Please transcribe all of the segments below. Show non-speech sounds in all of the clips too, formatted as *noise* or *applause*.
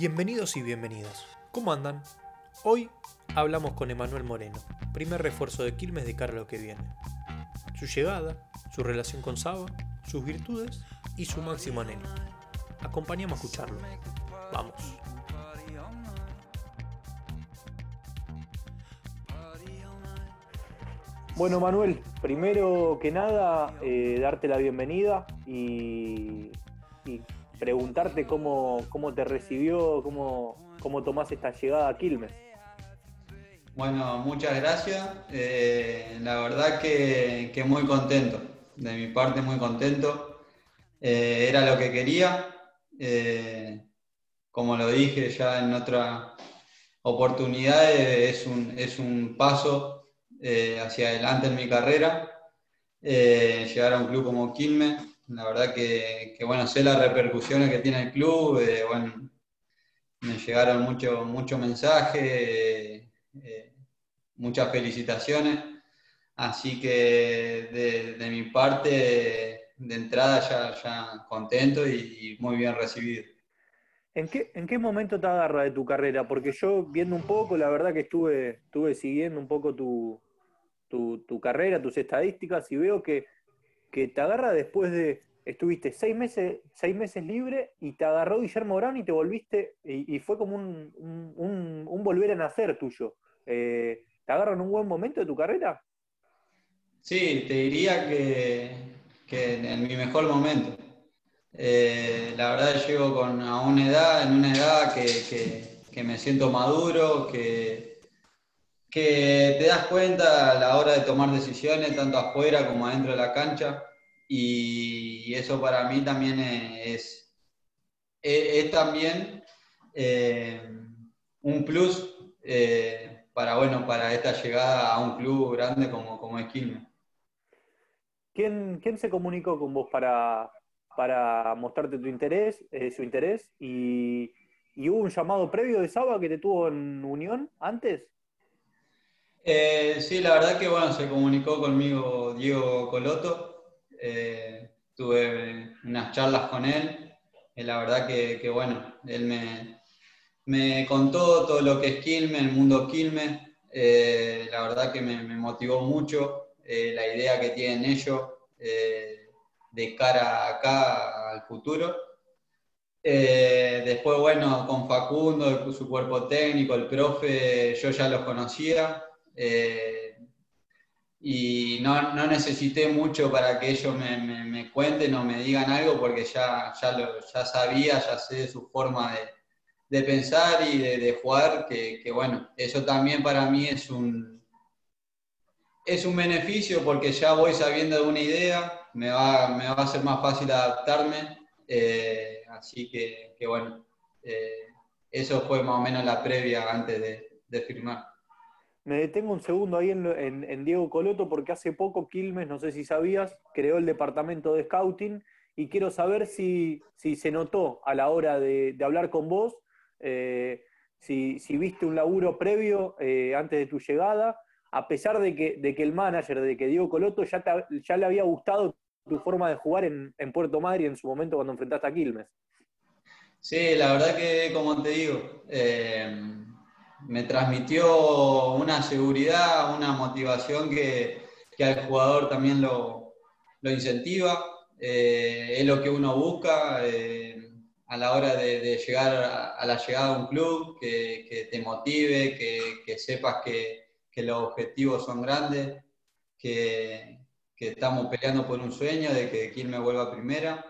Bienvenidos y bienvenidas. ¿Cómo andan? Hoy hablamos con Emanuel Moreno, primer refuerzo de Quilmes de cara a lo que viene. Su llegada, su relación con Saba, sus virtudes y su máximo anhelo. Acompañamos a escucharlo. Vamos. Bueno, Manuel, primero que nada, eh, darte la bienvenida y, y preguntarte cómo, cómo te recibió, cómo, cómo tomás esta llegada a Quilmes. Bueno, muchas gracias. Eh, la verdad que, muy contento. De mi parte, muy contento. Eh, era lo que quería. Eh, como lo dije ya en otra oportunidad, es un, es un paso hacia adelante en mi carrera. llegar a un club como Quilmes la verdad que, bueno, sé las repercusiones que tiene el club, eh, bueno, me llegaron muchos mucho mensajes, eh, muchas felicitaciones, así que de, mi parte, de entrada ya, ya contento y, muy bien recibido. ¿En qué, ¿En qué momento te agarra de tu carrera? Porque yo viendo un poco, la verdad que estuve, estuve siguiendo un poco tu, tu carrera, tus estadísticas y veo que que te agarra después de, estuviste seis meses, seis meses libre y te agarró Guillermo Brown y te volviste, y, fue como un, volver a nacer tuyo. Eh, ¿Te agarra en un buen momento de tu carrera? Sí, te diría que, en mi mejor momento. Eh, la verdad llego con, a una edad, en una edad que, que me siento maduro, que, que te das cuenta a la hora de tomar decisiones, tanto afuera como adentro de la cancha, y eso para mí también es, es, también eh, un plus eh, para, bueno, para esta llegada a un club grande como, como es Quilmes. ¿Quién, ¿Quién, se comunicó con vos para, para mostrarte tu interés, eh, su interés? Y, ¿Y hubo un llamado previo de Saba que te tuvo en Unión antes? Sí, la verdad que bueno, se comunicó conmigo Diego Coloto. Eh, tuve unas charlas con él. y la verdad que, bueno, él me, me, contó todo lo que es Quilmes, el mundo Quilmes. Eh, la verdad que me, motivó mucho la idea que tienen ellos de cara acá al futuro. después, bueno, con Facundo, su cuerpo técnico, el profe, yo ya los conocía, eh, y no, no, necesité mucho para que ellos me, me, cuenten o me digan algo porque ya, ya, ya sabía, ya sé su forma de, de pensar y de, de jugar, que, que, bueno, eso también para mí es un, es un beneficio porque ya voy sabiendo de una idea, me va, me va a ser más fácil adaptarme, eh, así que, que bueno, eh, eso fue más o menos la previa antes de, de firmar. Me detengo un segundo ahí en, Diego Coloto porque hace poco Quilmes, no sé si sabías, creó el departamento de scouting y quiero saber si, si se notó a la hora de, hablar con vos, eh, si, viste un laburo previo eh, antes de tu llegada, a pesar de que, de que el manager, de que Diego Coloto ya, ya le había gustado tu forma de jugar en, Puerto Madrid en su momento cuando enfrentaste a Quilmes. Sí, la verdad que, como te digo, eh, me transmitió una seguridad, una motivación que, al jugador también lo, incentiva. Eh, es lo que uno busca eh, a la hora de, llegar a, la llegada de un club, que, te motive, que, sepas que, los objetivos son grandes, que, estamos peleando por un sueño de que quien me vuelva primera.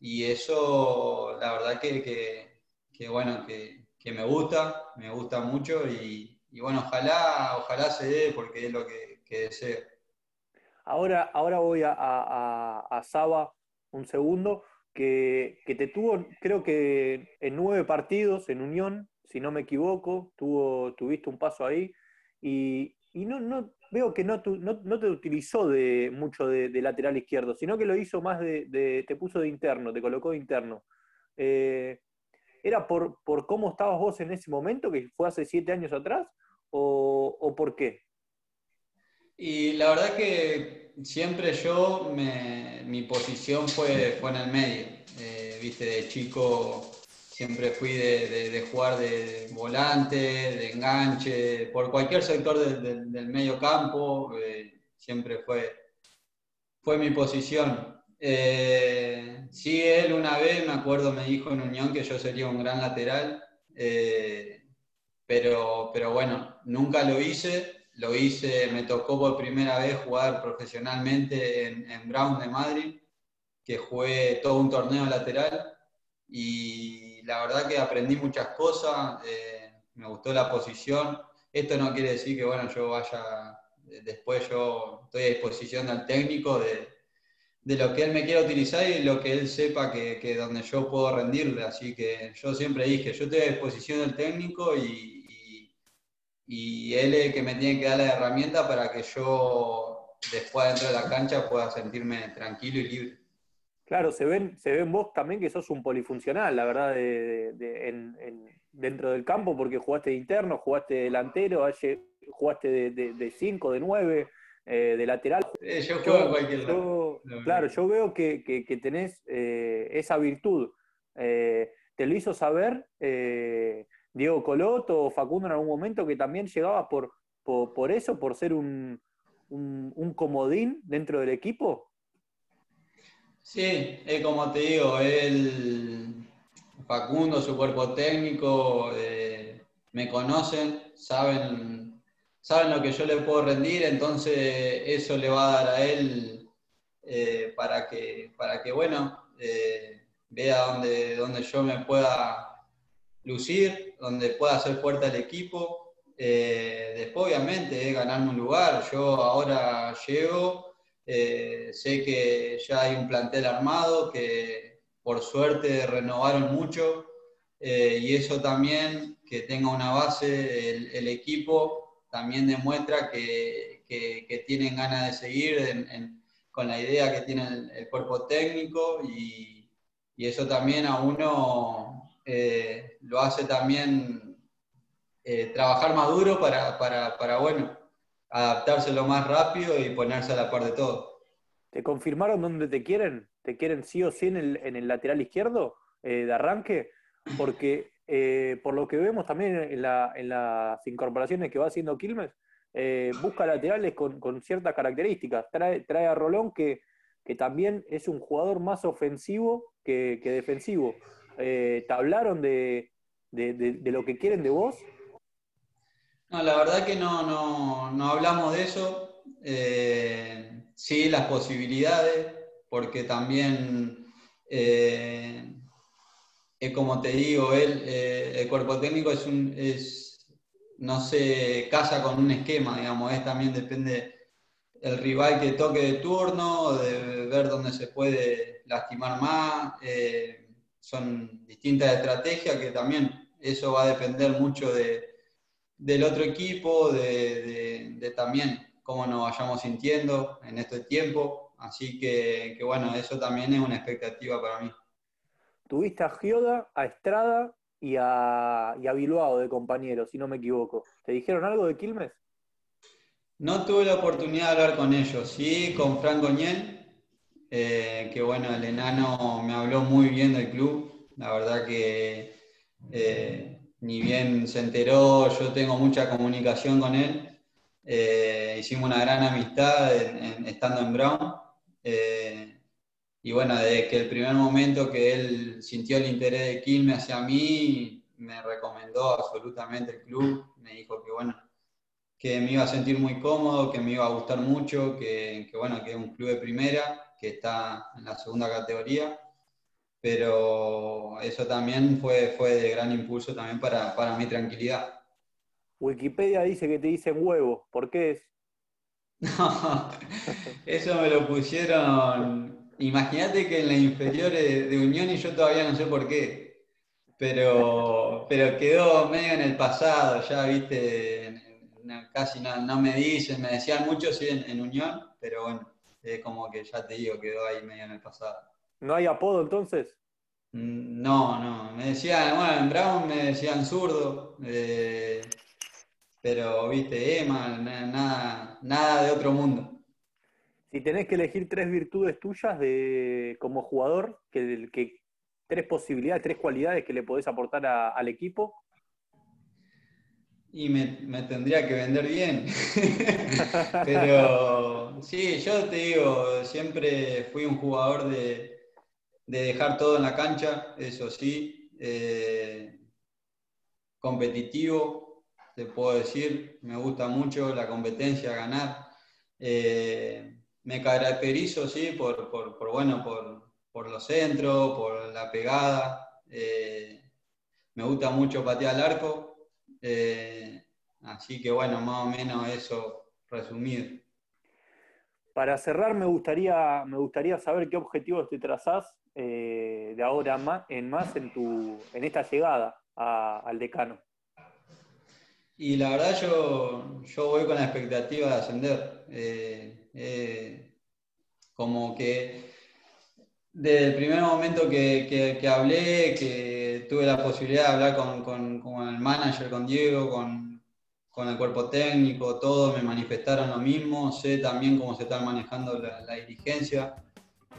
Y eso, la verdad que, que bueno, que, que me gusta, me gusta mucho y, bueno, ojalá, ojalá se dé porque es lo que, deseo. Ahora, ahora voy a, a, Saba un segundo, que, te tuvo, creo que en nueve partidos en Unión, si no me equivoco, tuvo, tuviste un paso ahí y, no, no, veo que no, no, te utilizó de, mucho de, lateral izquierdo, sino que lo hizo más de, te puso de interno, te colocó de interno. Eh, ¿Era por, por cómo estabas vos en ese momento, que fue hace siete años atrás, o, por qué? Y la verdad que siempre yo, mi posición fue, fue en el medio. Eh, viste, de chico siempre fui de, jugar de volante, de enganche, por cualquier sector del medio campo, eh, siempre fue, fue mi posición. Eh, sí, él una vez, me acuerdo, me dijo en Unión que yo sería un gran lateral, eh, pero, pero bueno, nunca lo hice. Lo hice, me tocó por primera vez jugar profesionalmente en, en Brown de Madrid, que jugué todo un torneo lateral y la verdad que aprendí muchas cosas, eh, me gustó la posición. Esto no quiere decir que bueno, yo vaya, después yo estoy a disposición del técnico de, de lo que él me quiera utilizar y lo que él sepa que, que, donde yo puedo rendirle. Así que yo siempre dije, yo estoy a disposición del técnico y, y, él es el que me tiene que dar la herramienta para que yo después dentro de la cancha pueda sentirme tranquilo y libre. Claro, se ven, se ven vos también que sos un polifuncional, la verdad, dentro del campo, porque jugaste de interno, jugaste de delantero, jugaste de 5, de 9, eh, de lateral. yo juego cualquier lado. Claro, yo veo que, tenés eh, esa virtud. Eh, te lo hizo saber Diego Coloto o Facundo en algún momento que también llegaba por, por, eso, por ser un, un comodín dentro del equipo. Sí, es como te digo, él, Facundo, su cuerpo técnico, eh, me conocen, saben, saben lo que yo le puedo rendir, entonces eso le va a dar a él eh, para, que, para que, bueno, eh, vea donde, donde yo me pueda lucir, donde pueda hacer fuerte al equipo. después, obviamente, es ganarme un lugar. Yo ahora llego eh, sé que ya hay un plantel armado, que por suerte renovaron mucho eh, y eso también, que tenga una base el, equipo, también demuestra que, que, tienen ganas de seguir con la idea que tiene el, cuerpo técnico y, y, eso también a uno eh, lo hace también trabajar más duro para, para, para bueno, adaptarse lo más rápido y ponerse a la par de todo. ¿Te confirmaron dónde te quieren? ¿Te quieren sí o sí en el, lateral izquierdo eh, de arranque? Porque eh, por lo que vemos también en, las incorporaciones que va haciendo Quilmes, eh, busca laterales con, ciertas características. Trae, a Rolón que, también es un jugador más ofensivo que, defensivo. ¿Te hablaron de, lo que quieren de vos? No, la verdad que no, no, hablamos de eso. Eh, sí, las posibilidades, porque también, eh, es como te digo, él, eh, el cuerpo técnico es un, es, no se casa con un esquema, digamos, es también depende el rival que toque de turno, de ver dónde se puede lastimar más. son distintas estrategias que también eso va a depender mucho de del otro equipo, de, también cómo nos vayamos sintiendo en este tiempo. Así que, bueno, eso también es una expectativa para mí. Tuviste a Gioda, a Estrada y a, y Bilbao de compañeros, si no me equivoco. ¿Te dijeron algo de Quilmes? No tuve la oportunidad de hablar con ellos, sí, con Franco Ñel, eh, que bueno, el enano me habló muy bien del club, la verdad que eh, ni bien se enteró, yo tengo mucha comunicación con él. Eh, hicimos una gran amistad estando en Brown. Y bueno, desde que el primer momento que él sintió el interés de Quilmes hacia mí, me recomendó absolutamente el club. Me dijo que bueno, que me iba a sentir muy cómodo, que me iba a gustar mucho, que, que bueno, que es un club de primera, que está en la segunda categoría pero eso también fue, fue de gran impulso también para, para mi tranquilidad. Wikipedia dice que te dicen huevo, ¿por qué es? *laughs* No, *laughs* eso me lo pusieron. Imagínate que en la inferiores de Unión y yo todavía no sé por qué, pero, pero quedó medio en el pasado, ya viste, casi no, me dicen, me decían mucho sí en, Unión, pero bueno, es como que ya te digo, quedó ahí medio en el pasado. ¿No hay apodo entonces? Mm, no, no. Me decían, bueno, en Brown me decían zurdo, eh, pero viste, Emma, nada, nada de otro mundo. Si tenés que elegir tres virtudes tuyas de, como jugador, que, que tres posibilidades, tres cualidades que le podés aportar al equipo? Y me, tendría que vender bien. *laughs* Pero sí, yo te digo, siempre fui un jugador de, dejar todo en la cancha, eso sí. Eh, competitivo, te puedo decir, me gusta mucho la competencia, ganar. Eh, me caracterizo, sí, por, bueno, por, los centros, por la pegada. Eh, me gusta mucho patear al arco. Eh, así que bueno, más o menos eso resumido. Para cerrar, me gustaría, me gustaría saber qué objetivos te trazás eh, de ahora en más en, tu, en esta llegada al decano. Y la verdad yo, yo voy con la expectativa de ascender. Eh, como que desde el primer momento que, que hablé, que tuve la posibilidad de hablar con, el manager, con Diego, con, el cuerpo técnico, todos me manifestaron lo mismo, sé también cómo se está manejando la, dirigencia.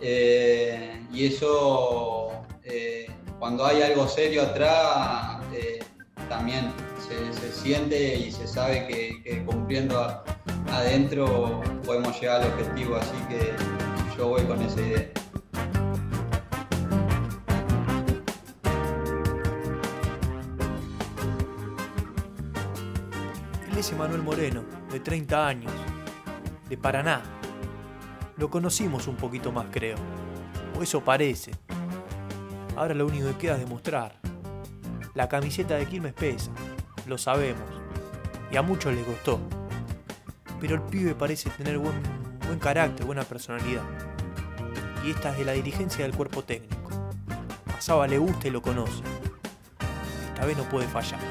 Eh, y eso, eh, cuando hay algo serio atrás, eh, también se, siente y se sabe que, cumpliendo adentro podemos llegar al objetivo, así que yo voy con esa idea. Manuel Moreno, de 30 años, de Paraná. Lo conocimos un poquito más, creo. O eso parece. Ahora lo único que queda es demostrar. La camiseta de Quilmes pesa, lo sabemos. Y a muchos les costó. Pero el pibe parece tener buen, carácter, buena personalidad. Y esta es de la dirigencia del cuerpo técnico. A Saba le gusta y lo conoce. Esta vez no puede fallar.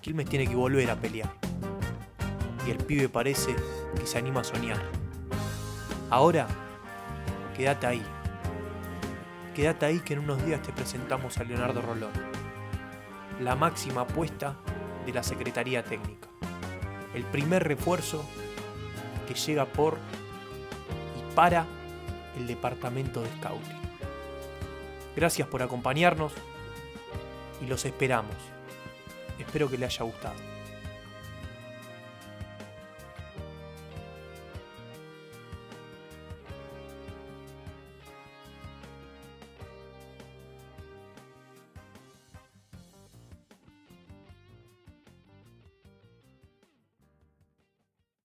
Quilmes tiene que volver a pelear. Y el pibe parece que se anima a soñar. Ahora, quédate ahí. Quédate ahí que en unos días te presentamos a Leonardo Rolón, la máxima apuesta de la Secretaría Técnica. El primer refuerzo que llega por y para el departamento de Scouting. Gracias por acompañarnos y los esperamos Espero que le haya gustado.